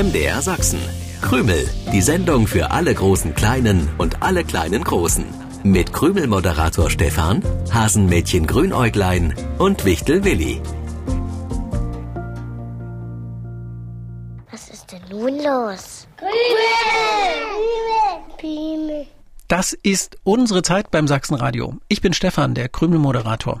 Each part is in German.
MDR Sachsen. Krümel, die Sendung für alle großen Kleinen und alle kleinen Großen. Mit Krümel-Moderator Stefan, Hasenmädchen Grünäuglein und Wichtel Willi. Was ist denn nun los? Krümel! Krümel! Das ist unsere Zeit beim Sachsenradio. Ich bin Stefan, der Krümel-Moderator.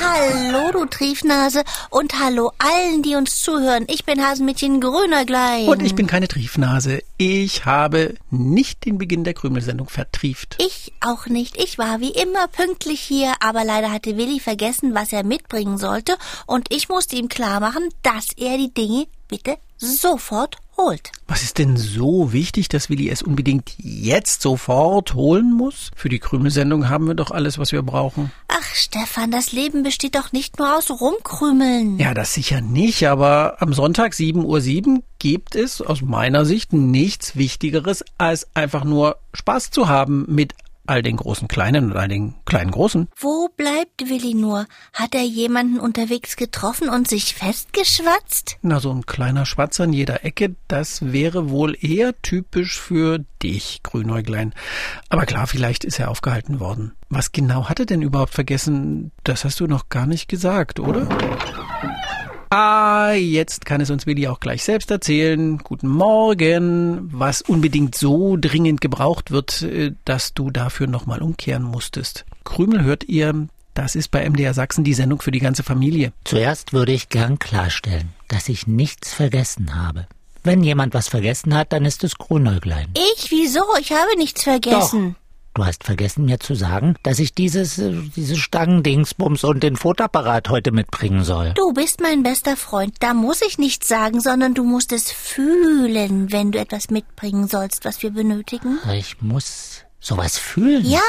Hallo, du Triefnase. Und hallo allen, die uns zuhören. Ich bin Hasenmädchen Grünäuglein. Und ich bin keine Triefnase. Ich habe nicht den Beginn der Krümelsendung vertrieft. Ich auch nicht. Ich war wie immer pünktlich hier, aber leider hatte Willi vergessen, was er mitbringen sollte. Und ich musste ihm klar machen, dass er die Dinge bitte sofort holt. Was ist denn so wichtig, dass Willi es unbedingt jetzt sofort holen muss? Für die Krümelsendung haben wir doch alles, was wir brauchen. Ach, Stefan, das Leben besteht doch nicht nur aus Rumkrümeln. Ja, das sicher nicht, aber am Sonntag 7.07 Uhr gibt es aus meiner Sicht nichts Wichtigeres, als einfach nur Spaß zu haben mit all den großen Kleinen und all den kleinen Großen. Wo bleibt Willi nur? Hat er jemanden unterwegs getroffen und sich festgeschwatzt? Na, so ein kleiner Schwatzer in jeder Ecke, das wäre wohl eher typisch für dich, Grünäuglein. Aber klar, vielleicht ist er aufgehalten worden. Was genau hat er denn überhaupt vergessen? Das hast du noch gar nicht gesagt, oder? Ah, jetzt kann es uns Willi auch gleich selbst erzählen. Guten Morgen. Was unbedingt so dringend gebraucht wird, äh, dass du dafür nochmal umkehren musstest. Krümel hört ihr, das ist bei MDR Sachsen die Sendung für die ganze Familie. Zuerst würde ich gern klarstellen, dass ich nichts vergessen habe. Wenn jemand was vergessen hat, dann ist es Grünäuglein. Ich? Wieso? Ich habe nichts vergessen. Doch. Du hast vergessen mir zu sagen, dass ich dieses, äh, diese Stangendingsbums und den Fotoapparat heute mitbringen soll. Du bist mein bester Freund. Da muss ich nichts sagen, sondern du musst es fühlen, wenn du etwas mitbringen sollst, was wir benötigen. Ich muss sowas fühlen? Ja.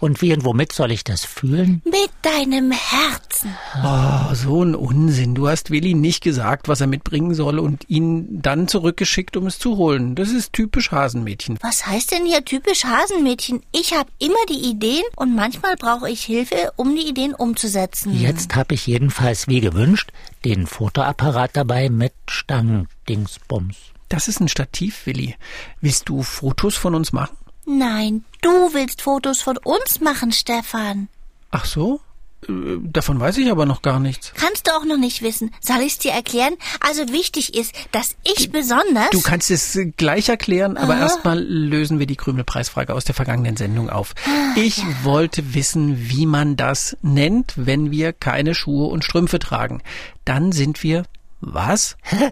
Und wie und womit soll ich das fühlen? Mit deinem Herzen. Oh, so ein Unsinn. Du hast Willi nicht gesagt, was er mitbringen soll und ihn dann zurückgeschickt, um es zu holen. Das ist typisch Hasenmädchen. Was heißt denn hier typisch Hasenmädchen? Ich habe immer die Ideen und manchmal brauche ich Hilfe, um die Ideen umzusetzen. Jetzt habe ich jedenfalls, wie gewünscht, den Fotoapparat dabei mit Stangendingsbums. Das ist ein Stativ, Willi. Willst du Fotos von uns machen? Nein, du willst Fotos von uns machen, Stefan. Ach so? Äh, davon weiß ich aber noch gar nichts. Kannst du auch noch nicht wissen. Soll ich es dir erklären? Also wichtig ist, dass ich besonders. Du kannst es gleich erklären, aber erstmal lösen wir die Krümelpreisfrage aus der vergangenen Sendung auf. Ah, ich ja. wollte wissen, wie man das nennt, wenn wir keine Schuhe und Strümpfe tragen. Dann sind wir was?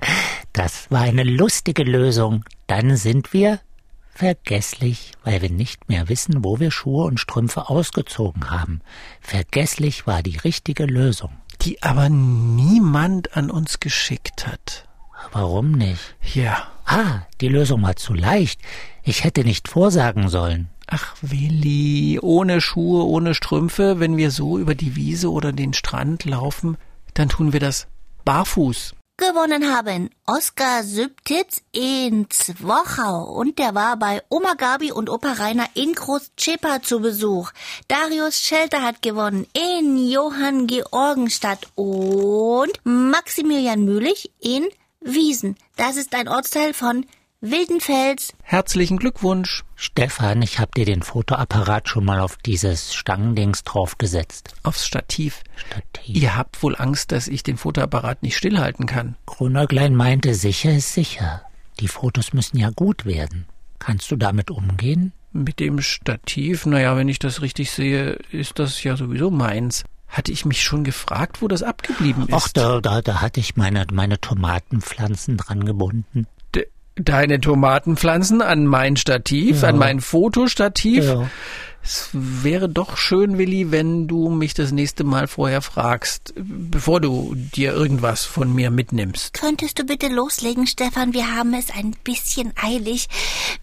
Das war eine lustige Lösung. Dann sind wir Vergesslich, weil wir nicht mehr wissen, wo wir Schuhe und Strümpfe ausgezogen haben. Vergesslich war die richtige Lösung. Die aber niemand an uns geschickt hat. Warum nicht? Ja. Ah, die Lösung war zu leicht. Ich hätte nicht vorsagen sollen. Ach, Willi, ohne Schuhe, ohne Strümpfe, wenn wir so über die Wiese oder den Strand laufen, dann tun wir das barfuß. Gewonnen haben Oskar Sübtitz in Zwochau und der war bei Oma Gabi und Opa Rainer in Großchepa zu Besuch. Darius Schelter hat gewonnen in Johann Georgenstadt und Maximilian Mühlich in Wiesen. Das ist ein Ortsteil von Wildenfels. Herzlichen Glückwunsch. Stefan, ich hab dir den Fotoapparat schon mal auf dieses Stangendings draufgesetzt. Aufs Stativ. Stativ. Ihr habt wohl Angst, dass ich den Fotoapparat nicht stillhalten kann. Grünäuglein meinte, sicher ist sicher. Die Fotos müssen ja gut werden. Kannst du damit umgehen? Mit dem Stativ, naja, wenn ich das richtig sehe, ist das ja sowieso meins. Hatte ich mich schon gefragt, wo das abgeblieben ist? Ach, da, da, da hatte ich meine, meine Tomatenpflanzen dran gebunden deine Tomatenpflanzen an mein Stativ, ja. an mein Fotostativ. Ja. Es wäre doch schön, Willi, wenn du mich das nächste Mal vorher fragst, bevor du dir irgendwas von mir mitnimmst. Könntest du bitte loslegen, Stefan? Wir haben es ein bisschen eilig.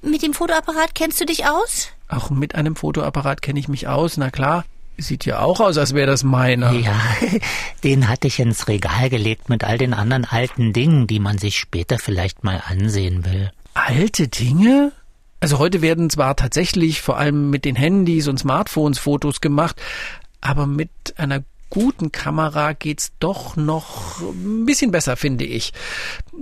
Mit dem Fotoapparat kennst du dich aus? Auch mit einem Fotoapparat kenne ich mich aus, na klar. Sieht ja auch aus, als wäre das meiner. Ja, den hatte ich ins Regal gelegt mit all den anderen alten Dingen, die man sich später vielleicht mal ansehen will. Alte Dinge? Also heute werden zwar tatsächlich vor allem mit den Handys und Smartphones Fotos gemacht, aber mit einer guten Kamera geht's doch noch ein bisschen besser, finde ich.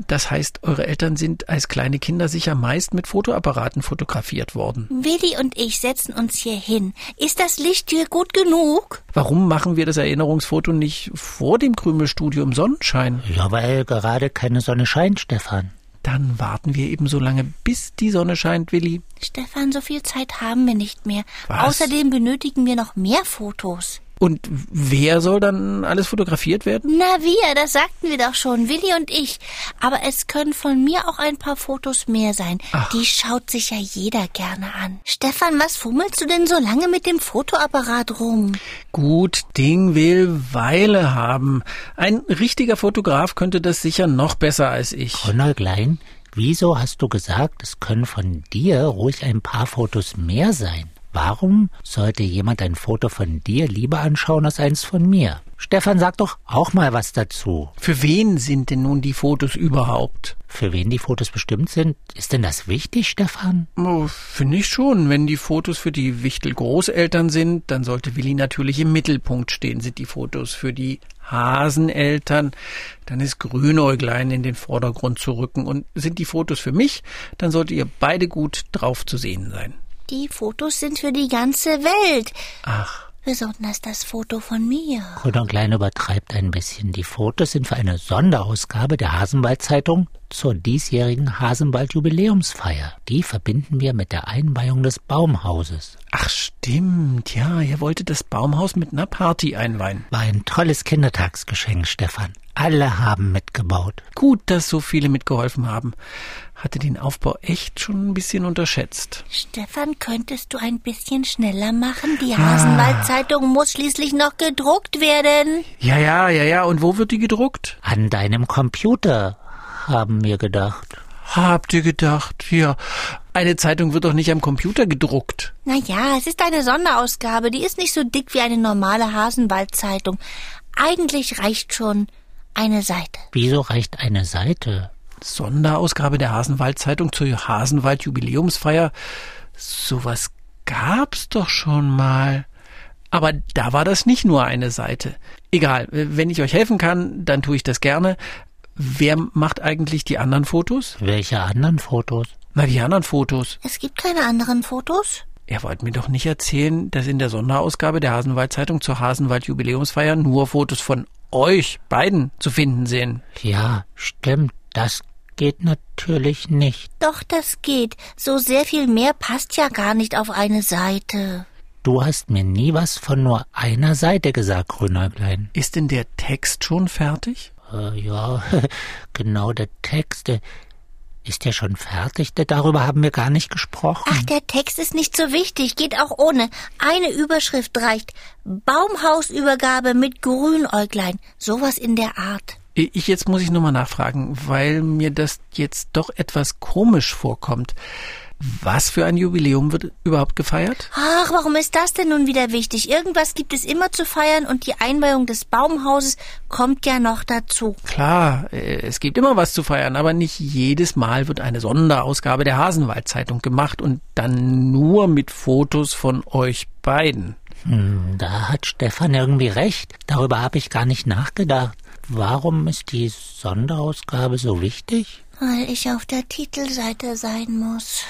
Das heißt, eure Eltern sind als kleine Kinder sicher meist mit Fotoapparaten fotografiert worden. Willi und ich setzen uns hier hin. Ist das Licht hier gut genug? Warum machen wir das Erinnerungsfoto nicht vor dem Krümelstudio im Sonnenschein? Ja, weil gerade keine Sonne scheint, Stefan. Dann warten wir eben so lange, bis die Sonne scheint, Willi. Stefan, so viel Zeit haben wir nicht mehr. Was? Außerdem benötigen wir noch mehr Fotos. Und wer soll dann alles fotografiert werden? Na wir, das sagten wir doch schon, Willi und ich. Aber es können von mir auch ein paar Fotos mehr sein. Ach. Die schaut sich ja jeder gerne an. Stefan, was fummelst du denn so lange mit dem Fotoapparat rum? Gut, Ding will Weile haben. Ein richtiger Fotograf könnte das sicher noch besser als ich. Grünäuglein, wieso hast du gesagt, es können von dir ruhig ein paar Fotos mehr sein? Warum sollte jemand ein Foto von dir lieber anschauen als eins von mir? Stefan, sag doch auch mal was dazu. Für wen sind denn nun die Fotos überhaupt? Für wen die Fotos bestimmt sind? Ist denn das wichtig, Stefan? Oh, Finde ich schon. Wenn die Fotos für die Wichtel-Großeltern sind, dann sollte Willi natürlich im Mittelpunkt stehen. Sind die Fotos für die Haseneltern, dann ist Grünäuglein in den Vordergrund zu rücken. Und sind die Fotos für mich, dann solltet ihr beide gut drauf zu sehen sein. Die Fotos sind für die ganze Welt. Ach, Besonders das Foto von mir. Grünäuglein übertreibt ein bisschen. Die Fotos sind für eine Sonderausgabe der Hasenwald-Zeitung zur diesjährigen Hasenwald-Jubiläumsfeier. Die verbinden wir mit der Einweihung des Baumhauses. ach stimmt. Ja, ihr wolltet das Baumhaus mit einer Party einweihen. War ein tolles Kindertagsgeschenk, Stefan. Alle haben mitgebaut. Gut, dass so viele mitgeholfen haben. Hatte den Aufbau echt schon ein bisschen unterschätzt. Stefan, könntest du ein bisschen schneller machen? Die Hasenwald-Zeitung muss schließlich noch gedruckt werden. Ja, ja, ja, ja. Und wo wird die gedruckt? An deinem Computer, haben wir gedacht. Habt ihr gedacht? Ja, eine Zeitung wird doch nicht am Computer gedruckt. Naja, es ist eine Sonderausgabe. Die ist nicht so dick wie eine normale Hasenwald-Zeitung. Eigentlich reicht schon eine Seite. Wieso reicht eine Seite? Sonderausgabe der Hasenwald-Zeitung zur Hasenwald-Jubiläumsfeier. Sowas gab's doch schon mal. Aber da war das nicht nur eine Seite. Egal, wenn ich euch helfen kann, dann tue ich das gerne. Wer macht eigentlich die anderen Fotos? Welche anderen Fotos? Na, die anderen Fotos. Es gibt keine anderen Fotos? Ihr wollt mir doch nicht erzählen, dass in der Sonderausgabe der Hasenwald-Zeitung zur Hasenwald-Jubiläumsfeier nur Fotos von euch beiden zu finden sind. Ja, stimmt. Das geht natürlich nicht. Doch, das geht. So sehr viel mehr passt ja gar nicht auf eine Seite. Du hast mir nie was von nur einer Seite gesagt, Grünäuglein. Ist denn der Text schon fertig? Äh, ja, genau der Text. Der ist ja schon fertig. Darüber haben wir gar nicht gesprochen. Ach, der Text ist nicht so wichtig, geht auch ohne. Eine Überschrift reicht. Baumhausübergabe mit Grünäuglein. Sowas in der Art. Ich jetzt muss ich nur mal nachfragen, weil mir das jetzt doch etwas komisch vorkommt. Was für ein Jubiläum wird überhaupt gefeiert? Ach, warum ist das denn nun wieder wichtig? Irgendwas gibt es immer zu feiern und die Einweihung des Baumhauses kommt ja noch dazu. Klar, äh, es gibt immer was zu feiern, aber nicht jedes Mal wird eine Sonderausgabe der Hasenwald-Zeitung gemacht und dann nur mit Fotos von euch beiden. Hm, da hat Stefan irgendwie recht. Darüber habe ich gar nicht nachgedacht. Warum ist die Sonderausgabe so wichtig? Weil ich auf der Titelseite sein muss.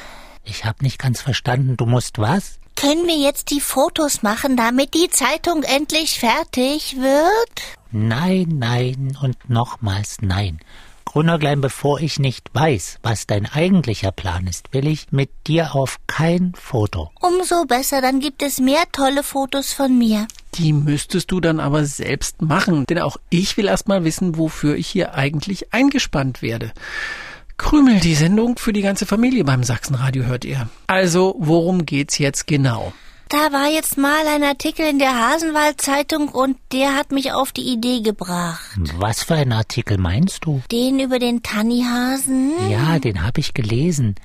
Ich habe nicht ganz verstanden. Du musst was? Können wir jetzt die Fotos machen, damit die Zeitung endlich fertig wird? Nein, nein und nochmals nein. Grünäuglein, bevor ich nicht weiß, was dein eigentlicher Plan ist, will ich mit dir auf kein Foto. Umso besser, dann gibt es mehr tolle Fotos von mir. Die müsstest du dann aber selbst machen, denn auch ich will erst mal wissen, wofür ich hier eigentlich eingespannt werde. Krümel, die Sendung für die ganze Familie beim Sachsenradio hört ihr. Also, worum geht's jetzt genau? Da war jetzt mal ein Artikel in der Hasenwald-Zeitung und der hat mich auf die Idee gebracht. Was für ein Artikel meinst du? Den über den Tannihasen? Ja, den habe ich gelesen.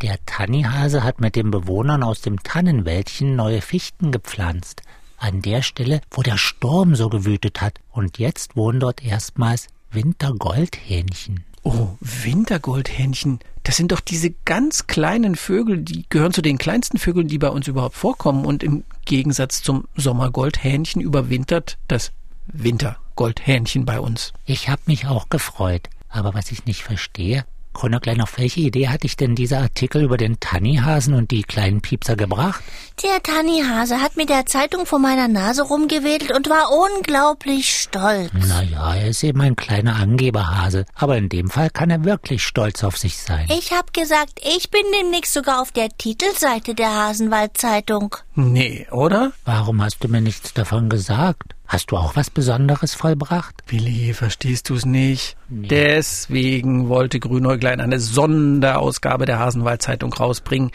Der Tannihase hat mit den Bewohnern aus dem Tannenwäldchen neue Fichten gepflanzt. An der Stelle, wo der Sturm so gewütet hat. Und jetzt wohnen dort erstmals Wintergoldhähnchen. Oh, Wintergoldhähnchen. Das sind doch diese ganz kleinen Vögel, die gehören zu den kleinsten Vögeln, die bei uns überhaupt vorkommen. Und im Gegensatz zum Sommergoldhähnchen überwintert das Wintergoldhähnchen bei uns. Ich hab mich auch gefreut. Aber was ich nicht verstehe, Konnerklein, auf welche Idee hatte ich denn dieser Artikel über den Tannihasen und die kleinen Piepser gebracht? Der Tannihase hat mit der Zeitung vor meiner Nase rumgewedelt und war unglaublich stolz. Naja, er ist eben ein kleiner Angeberhase, aber in dem Fall kann er wirklich stolz auf sich sein. Ich hab gesagt, ich bin demnächst sogar auf der Titelseite der Hasenwald-Zeitung. Nee, oder? Warum hast du mir nichts davon gesagt? Hast du auch was Besonderes vollbracht? Willi, verstehst du's nicht? Deswegen wollte Grünäuglein eine Sonderausgabe der Hasenwald-Zeitung rausbringen.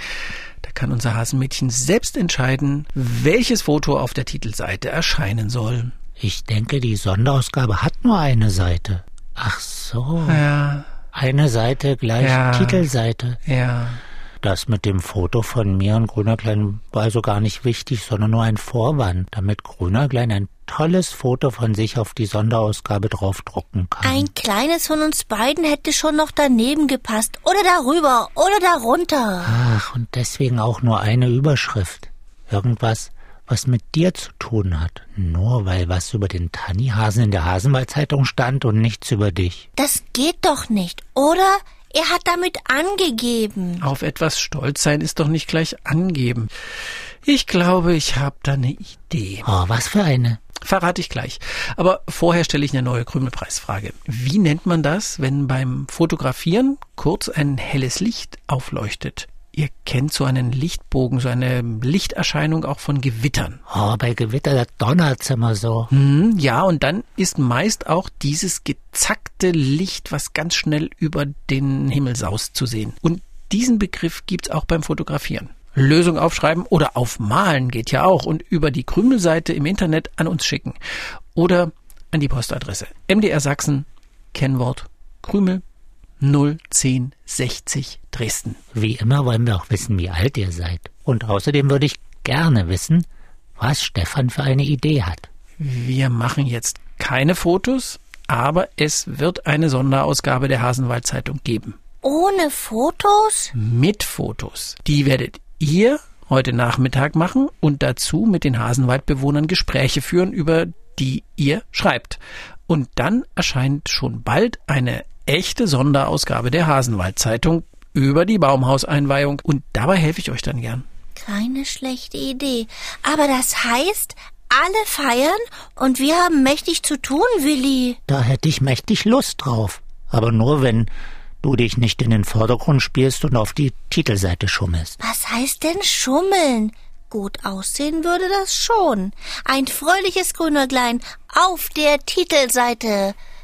Da kann unser Hasenmädchen selbst entscheiden, welches Foto auf der Titelseite erscheinen soll. Ich denke, die Sonderausgabe hat nur eine Seite. Ach so. Ja, Eine Seite gleich Ja. Titelseite. ja. Das mit dem Foto von mir und Grünerklein war also gar nicht wichtig, sondern nur ein Vorwand, damit Grünerklein ein tolles Foto von sich auf die Sonderausgabe draufdrucken kann. Ein kleines von uns beiden hätte schon noch daneben gepasst. Oder darüber oder darunter. Ach, und deswegen auch nur eine Überschrift. Irgendwas, was mit dir zu tun hat. Nur weil was über den Tannihasen in der Hasenwald-Zeitung stand und nichts über dich. Das geht doch nicht, oder? Er hat damit angegeben. Auf etwas stolz sein ist doch nicht gleich angeben. Ich glaube, ich habe da eine Idee. Oh, was für eine. Verrate ich gleich. Aber vorher stelle ich eine neue Krümelpreisfrage. Wie nennt man das, wenn beim Fotografieren kurz ein helles Licht aufleuchtet? Ihr kennt so einen Lichtbogen, so eine Lichterscheinung auch von Gewittern. Oh, bei Gewitter, da donnert's immer so. Hm, ja, und dann ist meist auch dieses gezackte Licht, was ganz schnell über den Himmel saust, zu sehen. Und diesen Begriff gibt's auch beim Fotografieren. Lösung aufschreiben oder aufmalen geht ja auch und über die Krümelseite im Internet an uns schicken. Oder an die Postadresse MDR Sachsen, Kennwort Krümel 01060 Dresden. Wie immer wollen wir auch wissen, wie alt ihr seid. Und außerdem würde ich gerne wissen, was Stefan für eine Idee hat. Wir machen jetzt keine Fotos, aber es wird eine Sonderausgabe der Hasenwald Zeitung geben. Ohne Fotos? Mit Fotos. Die werdet ihr heute Nachmittag machen und dazu mit den Hasenwaldbewohnern Gespräche führen, über die ihr schreibt. Und dann erscheint schon bald eine echte Sonderausgabe der Hasenwald Zeitung über die Baumhauseinweihung und dabei helfe ich euch dann gern. Keine schlechte Idee. Aber das heißt, alle feiern und wir haben mächtig zu tun, Willi. Da hätte ich mächtig Lust drauf. Aber nur, wenn du dich nicht in den Vordergrund spielst und auf die Titelseite schummelst. Was heißt denn schummeln? Gut aussehen würde das schon. Ein fröhliches Grünäuglein auf der Titelseite.